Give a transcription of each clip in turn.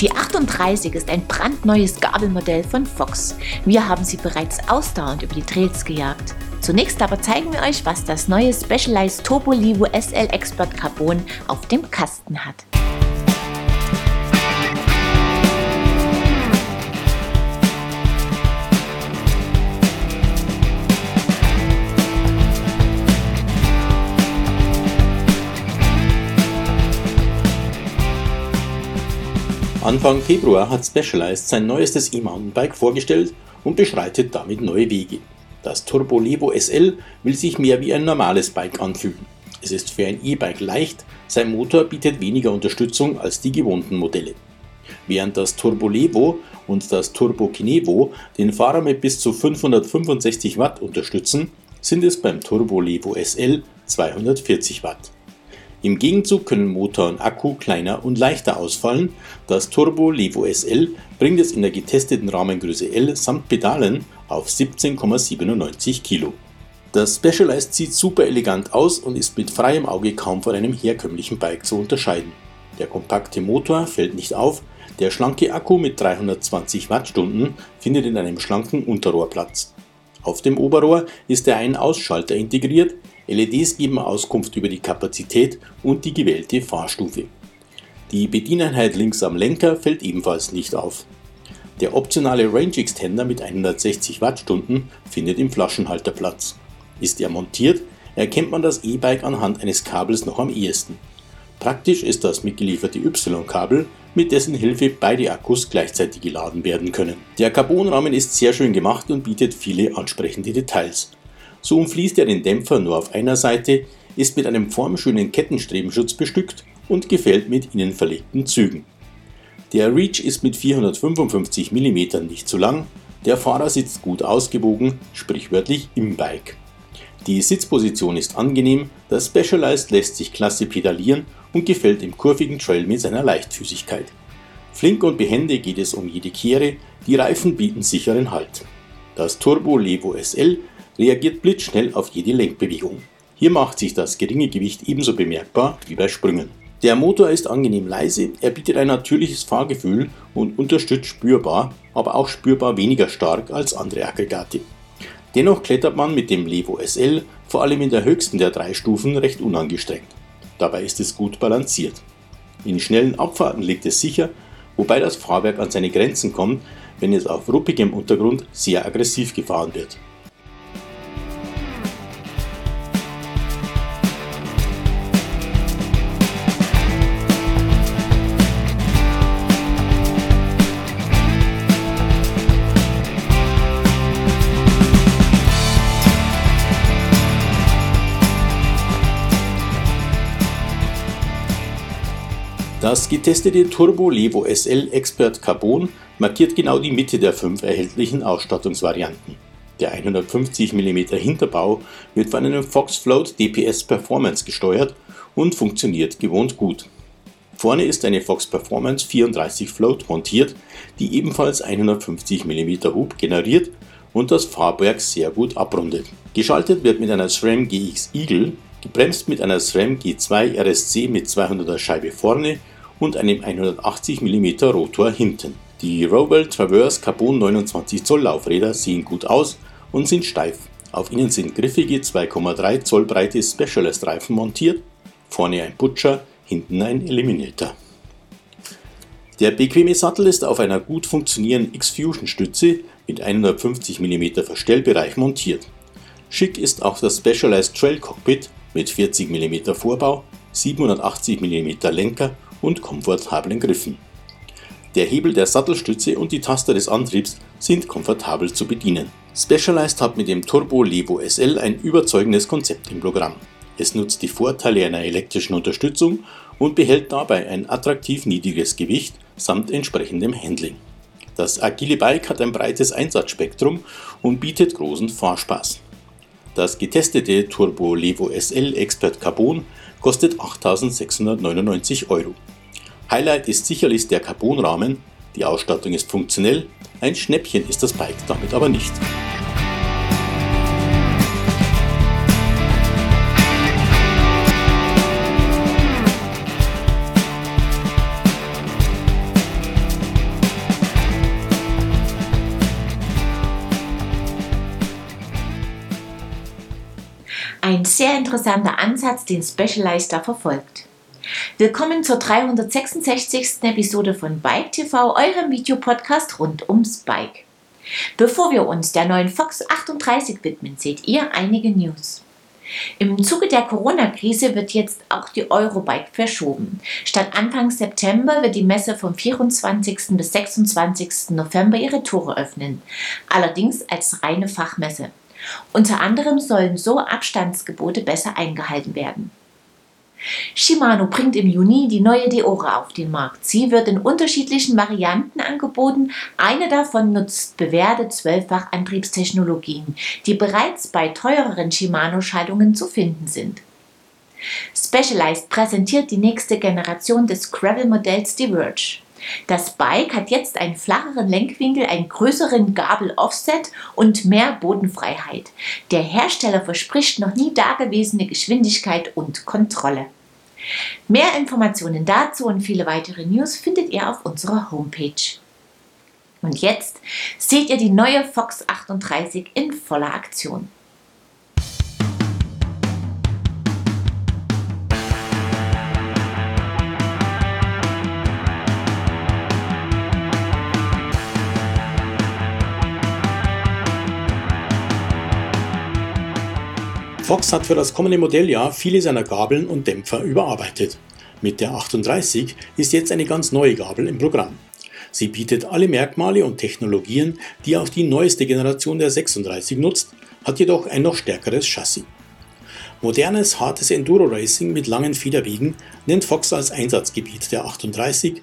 Die 38 ist ein brandneues Gabelmodell von Fox. Wir haben sie bereits ausdauernd über die Trails gejagt. Zunächst aber zeigen wir euch, was das neue Specialized Turbo Livo SL Expert Carbon auf dem Kasten hat. Anfang Februar hat Specialized sein neuestes E-Mountainbike vorgestellt und beschreitet damit neue Wege. Das Turbo Levo SL will sich mehr wie ein normales Bike anfühlen. Es ist für ein E-Bike leicht, sein Motor bietet weniger Unterstützung als die gewohnten Modelle. Während das Turbo Levo und das Turbo Kinevo den Fahrer mit bis zu 565 Watt unterstützen, sind es beim Turbo Levo SL 240 Watt. Im Gegenzug können Motor und Akku kleiner und leichter ausfallen, das Turbo Levo SL bringt es in der getesteten Rahmengröße L samt Pedalen auf 17,97 Kilo. Das Specialized sieht super elegant aus und ist mit freiem Auge kaum von einem herkömmlichen Bike zu unterscheiden. Der kompakte Motor fällt nicht auf, der schlanke Akku mit 320 Wattstunden findet in einem schlanken Unterrohr Platz. Auf dem Oberrohr ist der Ein-Ausschalter integriert, LEDs geben Auskunft über die Kapazität und die gewählte Fahrstufe. Die Bedieneinheit links am Lenker fällt ebenfalls nicht auf. Der optionale Range Extender mit 160 Wattstunden findet im Flaschenhalter Platz. Ist er montiert, erkennt man das E-Bike anhand eines Kabels noch am ehesten. Praktisch ist das mitgelieferte Y-Kabel, mit dessen Hilfe beide Akkus gleichzeitig geladen werden können. Der Carbonrahmen ist sehr schön gemacht und bietet viele ansprechende Details. So umfließt er den Dämpfer nur auf einer Seite, ist mit einem formschönen Kettenstrebenschutz bestückt und gefällt mit innen verlegten Zügen. Der Reach ist mit 455 mm nicht zu lang, der Fahrer sitzt gut ausgebogen, sprichwörtlich im Bike. Die Sitzposition ist angenehm, das Specialized lässt sich klasse pedalieren und gefällt im kurvigen Trail mit seiner Leichtfüßigkeit. Flink und behende geht es um jede Kehre, die Reifen bieten sicheren Halt. Das Turbo Levo SL reagiert blitzschnell auf jede Lenkbewegung. Hier macht sich das geringe Gewicht ebenso bemerkbar wie bei Sprüngen. Der Motor ist angenehm leise, er bietet ein natürliches Fahrgefühl und unterstützt spürbar, aber auch spürbar weniger stark als andere Aggregate. Dennoch klettert man mit dem Levo SL vor allem in der höchsten der drei Stufen recht unangestrengt. Dabei ist es gut balanciert. In schnellen Abfahrten liegt es sicher, wobei das Fahrwerk an seine Grenzen kommt, wenn es auf ruppigem Untergrund sehr aggressiv gefahren wird. Das getestete Turbo Levo SL Expert Carbon markiert genau die Mitte der fünf erhältlichen Ausstattungsvarianten. Der 150 mm Hinterbau wird von einem Fox Float DPS Performance gesteuert und funktioniert gewohnt gut. Vorne ist eine Fox Performance 34 Float montiert, die ebenfalls 150 mm Hub generiert und das Fahrwerk sehr gut abrundet. Geschaltet wird mit einer SRAM GX Eagle, gebremst mit einer SRAM G2 RSC mit 200er Scheibe vorne und einem 180 mm Rotor hinten. Die Rowell Traverse Carbon 29 Zoll Laufräder sehen gut aus und sind steif. Auf ihnen sind griffige 2,3 Zoll breite Specialist Reifen montiert, vorne ein Butcher, hinten ein Eliminator. Der bequeme Sattel ist auf einer gut funktionierenden X-Fusion Stütze mit 150 mm Verstellbereich montiert. Schick ist auch das Specialized Trail Cockpit mit 40 mm Vorbau, 780 mm Lenker und komfortablen Griffen. Der Hebel der Sattelstütze und die Taster des Antriebs sind komfortabel zu bedienen. Specialized hat mit dem Turbo Levo SL ein überzeugendes Konzept im Programm. Es nutzt die Vorteile einer elektrischen Unterstützung und behält dabei ein attraktiv niedriges Gewicht samt entsprechendem Handling. Das agile Bike hat ein breites Einsatzspektrum und bietet großen Fahrspaß. Das getestete Turbo Levo SL Expert Carbon kostet 8.699 Euro. Highlight ist sicherlich der Carbonrahmen, die Ausstattung ist funktionell, ein Schnäppchen ist das Bike damit aber nicht. Interessanter Ansatz, den Specialized da verfolgt. Willkommen zur 366. Episode von Bike TV, eurem Videopodcast rund ums Bike. Bevor wir uns der neuen Fox 38 widmen, seht ihr einige News. Im Zuge der Corona-Krise wird jetzt auch die Eurobike verschoben. Statt Anfang September wird die Messe vom 24. bis 26. November ihre Tore öffnen, allerdings als reine Fachmesse. Unter anderem sollen so Abstandsgebote besser eingehalten werden. Shimano bringt im Juni die neue Deora auf den Markt. Sie wird in unterschiedlichen Varianten angeboten. Eine davon nutzt bewährte Zwölffach-Antriebstechnologien, die bereits bei teureren Shimano-Schaltungen zu finden sind. Specialized präsentiert die nächste Generation des Gravel-Modells Diverge. Das Bike hat jetzt einen flacheren Lenkwinkel, einen größeren Gabel-Offset und mehr Bodenfreiheit. Der Hersteller verspricht noch nie dagewesene Geschwindigkeit und Kontrolle. Mehr Informationen dazu und viele weitere News findet ihr auf unserer Homepage. Und jetzt seht ihr die neue Fox 38 in voller Aktion. Fox hat für das kommende Modelljahr viele seiner Gabeln und Dämpfer überarbeitet. Mit der 38 ist jetzt eine ganz neue Gabel im Programm. Sie bietet alle Merkmale und Technologien, die auch die neueste Generation der 36 nutzt, hat jedoch ein noch stärkeres Chassis. Modernes, hartes Enduro-Racing mit langen Federwegen nennt Fox als Einsatzgebiet der 38,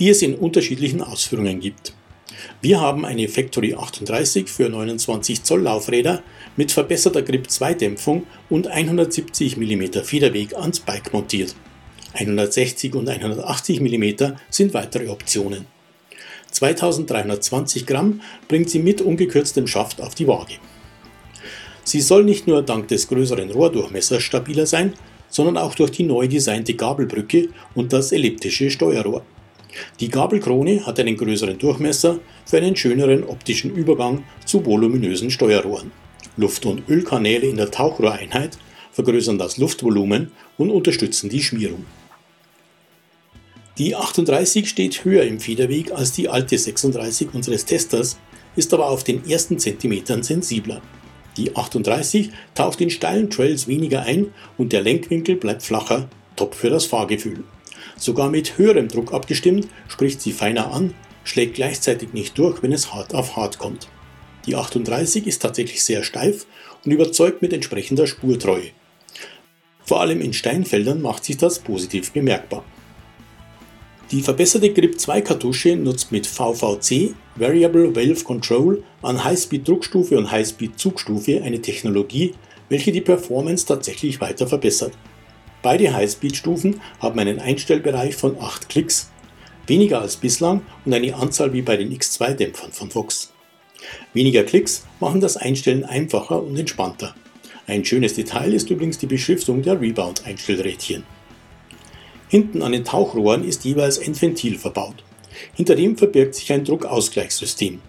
die es in unterschiedlichen Ausführungen gibt. Wir haben eine Factory 38 für 29 Zoll Laufräder mit verbesserter Grip 2 Dämpfung und 170 mm Federweg ans Bike montiert. 160 und 180 mm sind weitere Optionen. 2320 Gramm bringt sie mit ungekürztem Schaft auf die Waage. Sie soll nicht nur dank des größeren Rohrdurchmessers stabiler sein, sondern auch durch die neu designte Gabelbrücke und das elliptische Steuerrohr. Die Gabelkrone hat einen größeren Durchmesser für einen schöneren optischen Übergang zu voluminösen Steuerrohren. Luft- und Ölkanäle in der Tauchrohreinheit vergrößern das Luftvolumen und unterstützen die Schmierung. Die 38 steht höher im Federweg als die alte 36 unseres Testers, ist aber auf den ersten Zentimetern sensibler. Die 38 taucht in steilen Trails weniger ein und der Lenkwinkel bleibt flacher, top für das Fahrgefühl. Sogar mit höherem Druck abgestimmt, spricht sie feiner an, schlägt gleichzeitig nicht durch, wenn es hart auf hart kommt. Die 38 ist tatsächlich sehr steif und überzeugt mit entsprechender Spurtreue. Vor allem in Steinfeldern macht sich das positiv bemerkbar. Die verbesserte Grip 2 Kartusche nutzt mit VVC Variable Valve Control an Highspeed Druckstufe und Highspeed Zugstufe eine Technologie, welche die Performance tatsächlich weiter verbessert. Beide Highspeed-Stufen haben einen Einstellbereich von 8 Klicks, weniger als bislang und eine Anzahl wie bei den X2-Dämpfern von Fox. Weniger Klicks machen das Einstellen einfacher und entspannter. Ein schönes Detail ist übrigens die Beschriftung der Rebound-Einstellrädchen. Hinten an den Tauchrohren ist jeweils ein Ventil verbaut. Hinter dem verbirgt sich ein Druckausgleichssystem.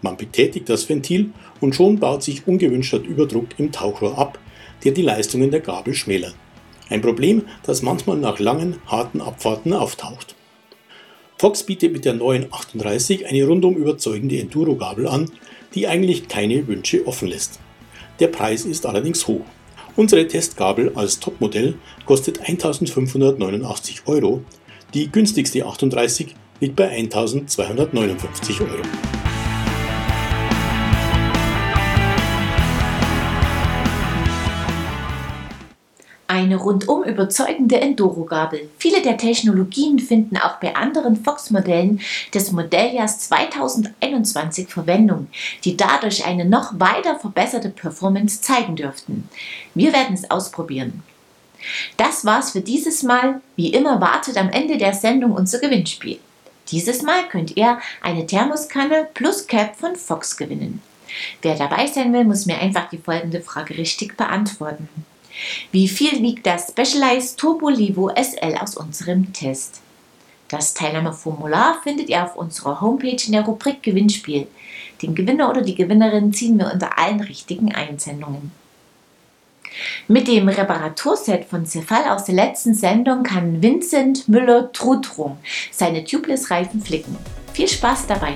Man betätigt das Ventil und schon baut sich ungewünschter Überdruck im Tauchrohr ab, der die Leistungen der Gabel schmälert. Ein Problem, das manchmal nach langen, harten Abfahrten auftaucht. Fox bietet mit der neuen 38 eine rundum überzeugende Enduro-Gabel an, die eigentlich keine Wünsche offen lässt. Der Preis ist allerdings hoch. Unsere Testgabel als Topmodell kostet 1589 Euro, die günstigste 38 liegt bei 1259 Euro. Eine rundum überzeugende Enduro-Gabel. Viele der Technologien finden auch bei anderen Fox-Modellen des Modelljahrs 2021 Verwendung, die dadurch eine noch weiter verbesserte Performance zeigen dürften. Wir werden es ausprobieren. Das war's für dieses Mal. Wie immer wartet am Ende der Sendung unser Gewinnspiel. Dieses Mal könnt ihr eine Thermoskanne plus Cap von Fox gewinnen. Wer dabei sein will, muss mir einfach die folgende Frage richtig beantworten. Wie viel wiegt das Specialized Turbo Livo SL aus unserem Test? Das Teilnahmeformular findet ihr auf unserer Homepage in der Rubrik Mit dem Reparaturset von Cefal aus der letzten Sendung kann Vincent Müller-Trutrum seine Tubeless-Reifen flicken. Viel Spaß dabei!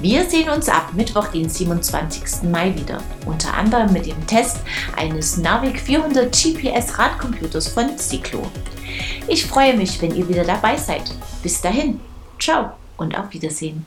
Wir sehen uns ab Mittwoch, den 27. Mai wieder, unter anderem mit dem Test eines Navic 400 GPS Radcomputers von Ciclo. Ich freue mich, wenn ihr wieder dabei seid. Bis dahin, ciao und auf Wiedersehen.